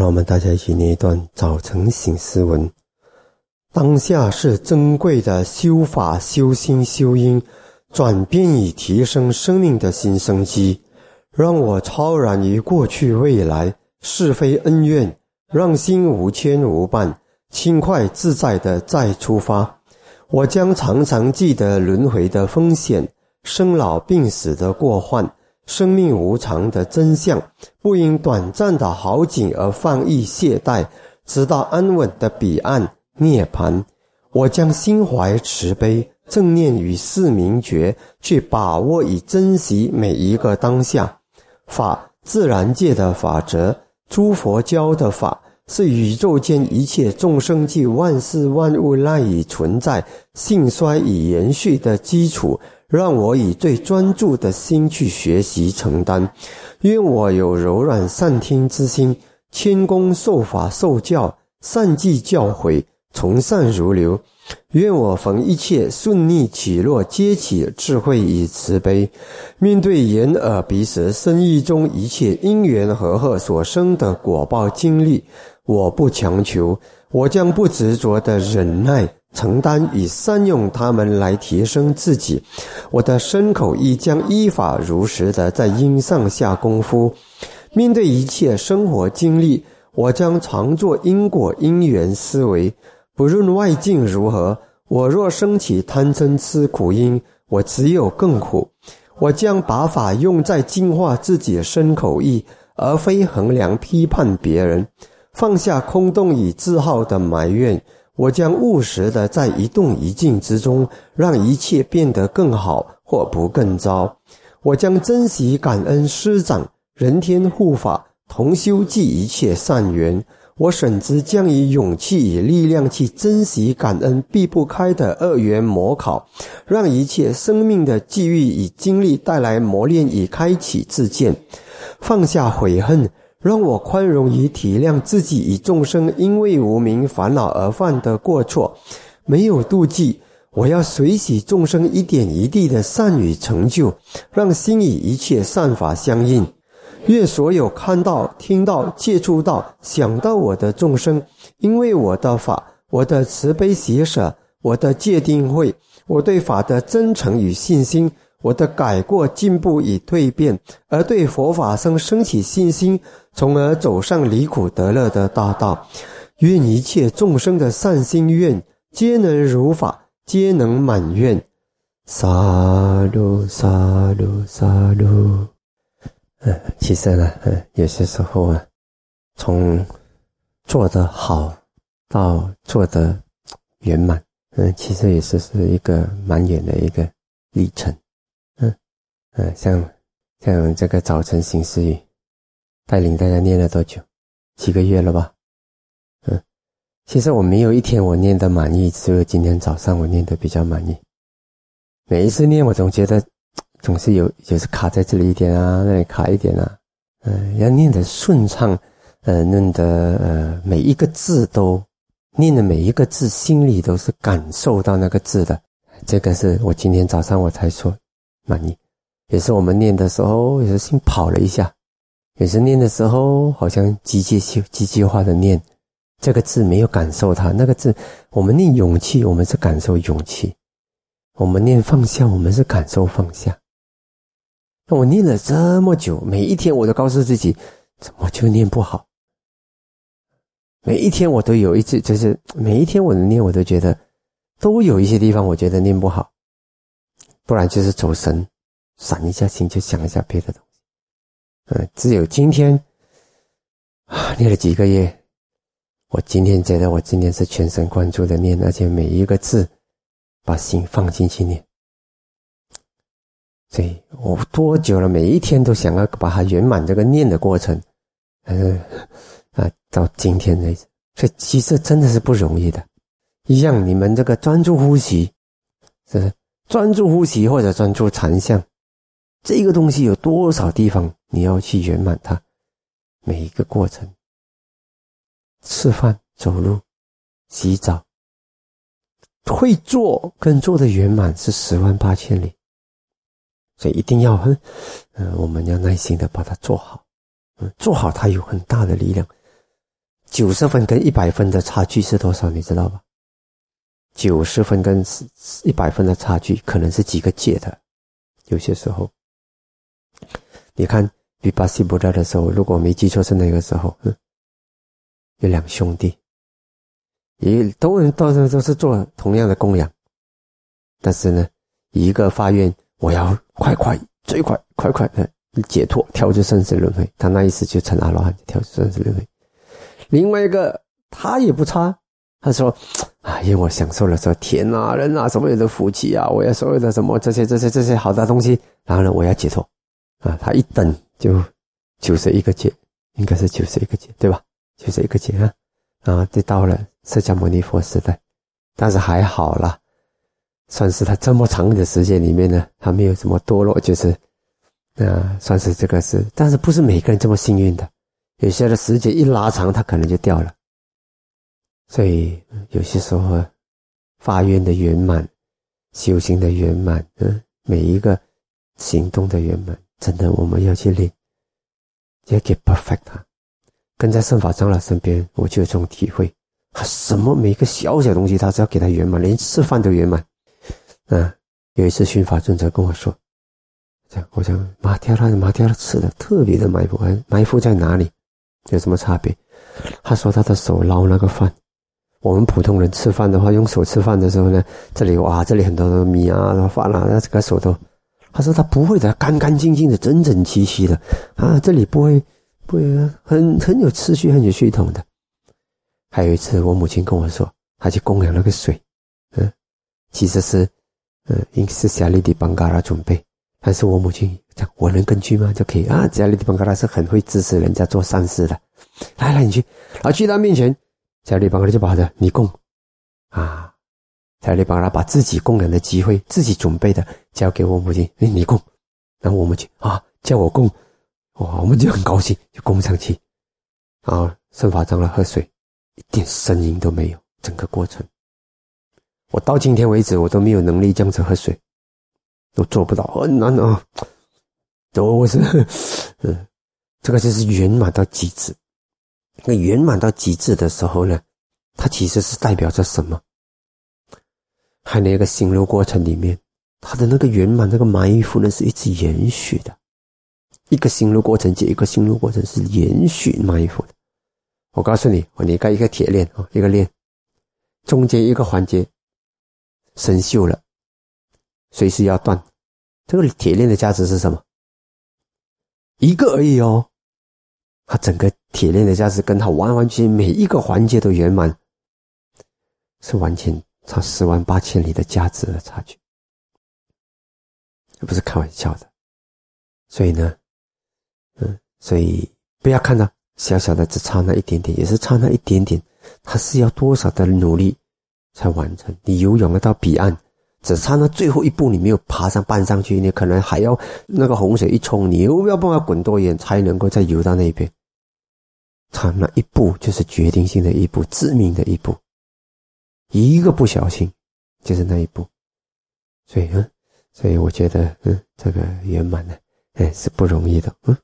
让我们大家一起念一段早晨醒思文。当下是珍贵的修法、修心、修因，转变以提升生命的新生机。让我超然于过去、未来是非恩怨，让心无牵无绊，轻快自在的再出发。我将常常记得轮回的风险、生老病死的过患。生命无常的真相，不因短暂的好景而放逸懈怠，直到安稳的彼岸涅槃。我将心怀慈悲、正念与四明觉，去把握与珍惜每一个当下。法，自然界的法则，诸佛教的法，是宇宙间一切众生及万事万物赖以存在、兴衰与延续的基础。让我以最专注的心去学习承担，愿我有柔软善听之心，谦恭受法受教，善记教诲，从善如流。愿我逢一切顺逆起落，皆起智慧与慈悲。面对眼耳鼻舌身意中一切因缘和合所生的果报经历，我不强求，我将不执着的忍耐。承担与善用他们来提升自己，我的身口意将依法如实的在因上下功夫。面对一切生活经历，我将常做因果因缘思维。不论外境如何，我若升起贪嗔痴苦因，我只有更苦。我将把法用在净化自己身口意，而非衡量批判别人。放下空洞与自傲的埋怨。我将务实的在一动一静之中，让一切变得更好或不更糟。我将珍惜感恩师长、人天护法、同修济一切善缘。我甚至将以勇气与力量去珍惜感恩避不开的恶缘模考，让一切生命的际遇与经历带来磨练与开启自见，放下悔恨。让我宽容与体谅自己与众生因为无名烦恼而犯的过错，没有妒忌。我要随喜众生一点一滴的善与成就，让心与一切善法相应。愿所有看到、听到、接触到、想到我的众生，因为我的法、我的慈悲喜舍、我的戒定慧、我对法的真诚与信心。我的改过进步与蜕变，而对佛法生升起信心，从而走上离苦得乐的大道。愿一切众生的善心愿，皆能如法，皆能满愿。萨鲁萨鲁萨鲁。嗯，其实呢，嗯，有些时候啊，从做得好到做得圆满，嗯，其实也是是一个蛮远的一个历程。嗯，像像这个早晨行思语，带领大家念了多久？几个月了吧？嗯，其实我没有一天我念的满意，只有今天早上我念的比较满意。每一次念，我总觉得总是有，就是卡在这里一点啊，那里卡一点啊。嗯，要念得顺畅，呃，念得呃每一个字都念的每一个字，心里都是感受到那个字的。这个是我今天早上我才说满意。也是我们念的时候，有时心跑了一下；有时念的时候，好像机械性、机械化的念这个字，没有感受它。那个字，我们念勇气，我们是感受勇气；我们念放下，我们是感受放下。那我念了这么久，每一天我都告诉自己，怎么就念不好？每一天我都有一次，就是每一天我的念，我都觉得都有一些地方，我觉得念不好，不然就是走神。散一下心，就想一下别的东西。嗯，只有今天啊，练了几个月，我今天觉得我今天是全神贯注的念，而且每一个字把心放进去念。所以我多久了？每一天都想要把它圆满这个念的过程。嗯啊，到今天为止，所以其实真的是不容易的。一样，你们这个专注呼吸，是专注呼吸或者专注禅相。这个东西有多少地方你要去圆满它？每一个过程，吃饭、走路、洗澡，会做跟做的圆满是十万八千里，所以一定要很，嗯，我们要耐心的把它做好，嗯，做好它有很大的力量。九十分跟一百分的差距是多少？你知道吧？九十分跟一百分的差距可能是几个界的。有些时候，你看比巴西布达的时候，如果我没记错是那个时候，嗯，有两兄弟，也都都是都是做同样的供养，但是呢，一个发愿我要快快最快快快的解脱，跳出生死轮回，他那意思就成阿罗汉，跳出生死轮回。另外一个他也不差，他说：“啊，因为我享受了说天啊人啊所有的福气啊，我要所有的什么这些这些这些好的东西，然后呢，我要解脱。啊。”他一等就九十一个劫，应该是九十一个劫，对吧？九十一个劫啊，然后就到了释迦牟尼佛时代，但是还好啦，算是他这么长的时间里面呢，他没有什么堕落，就是啊，算是这个是，但是不是每个人这么幸运的。有些的时间一拉长，他可能就掉了。所以有些时候，发愿的圆满，修行的圆满，嗯，每一个行动的圆满，真的我们要去练，要给 perfect 他。跟在圣法长老身边，我就有这种体会。他什么每个小小东西，他只要给他圆满，连吃饭都圆满。嗯，有一次训法尊者跟我说，这样，我讲马跳拉马跳拉吃的特别的埋伏，埋伏在哪里？有什么差别？他说他的手捞那个饭，我们普通人吃饭的话，用手吃饭的时候呢，这里哇，这里很多的米啊、饭啊，那这个手都，他说他不会的，干干净净的，整整齐齐的啊，这里不会，不会很很有秩序、很有系统的。还有一次，我母亲跟我说，她去供养那个水，嗯，其实是，嗯，应该是小利迪邦嘎拉准备。但是我母亲讲，我能跟去吗？就可以啊。小利地邦格拉是很会支持人家做善事的。来来，你去，然后去他面前，小利邦格拉就把他你供啊。加利邦格拉把自己供养的机会，自己准备的交给我母亲，哎，你供。然后我母亲啊，叫我供，哇，我们就很高兴，就供上去。然后圣法长老喝水，一点声音都没有，整个过程，我到今天为止，我都没有能力这样子喝水。都做不到，很难啊！都是，嗯，这个就是圆满到极致。那圆满到极致的时候呢，它其实是代表着什么？还那个心流过程里面，他的那个圆满，那个埋伏呢，是一直延续的。一个心路过程接一个心路过程是延续埋伏的。我告诉你，我你看一个铁链啊，一个链，中间一个环节生锈了。随时要断，这个铁链的价值是什么？一个而已哦。它整个铁链的价值跟它完完全全每一个环节都圆满，是完全差十万八千里的价值的差距，这不是开玩笑的。所以呢，嗯，所以不要看到小小的只差那一点点，也是差那一点点，它是要多少的努力才完成？你游泳了到彼岸。只差那最后一步，你没有爬上搬上去，你可能还要那个洪水一冲，你又要帮他滚多远才能够再游到那边？差那一步就是决定性的一步，致命的一步，一个不小心就是那一步。所以，嗯，所以我觉得，嗯，这个圆满呢，哎，是不容易的，嗯。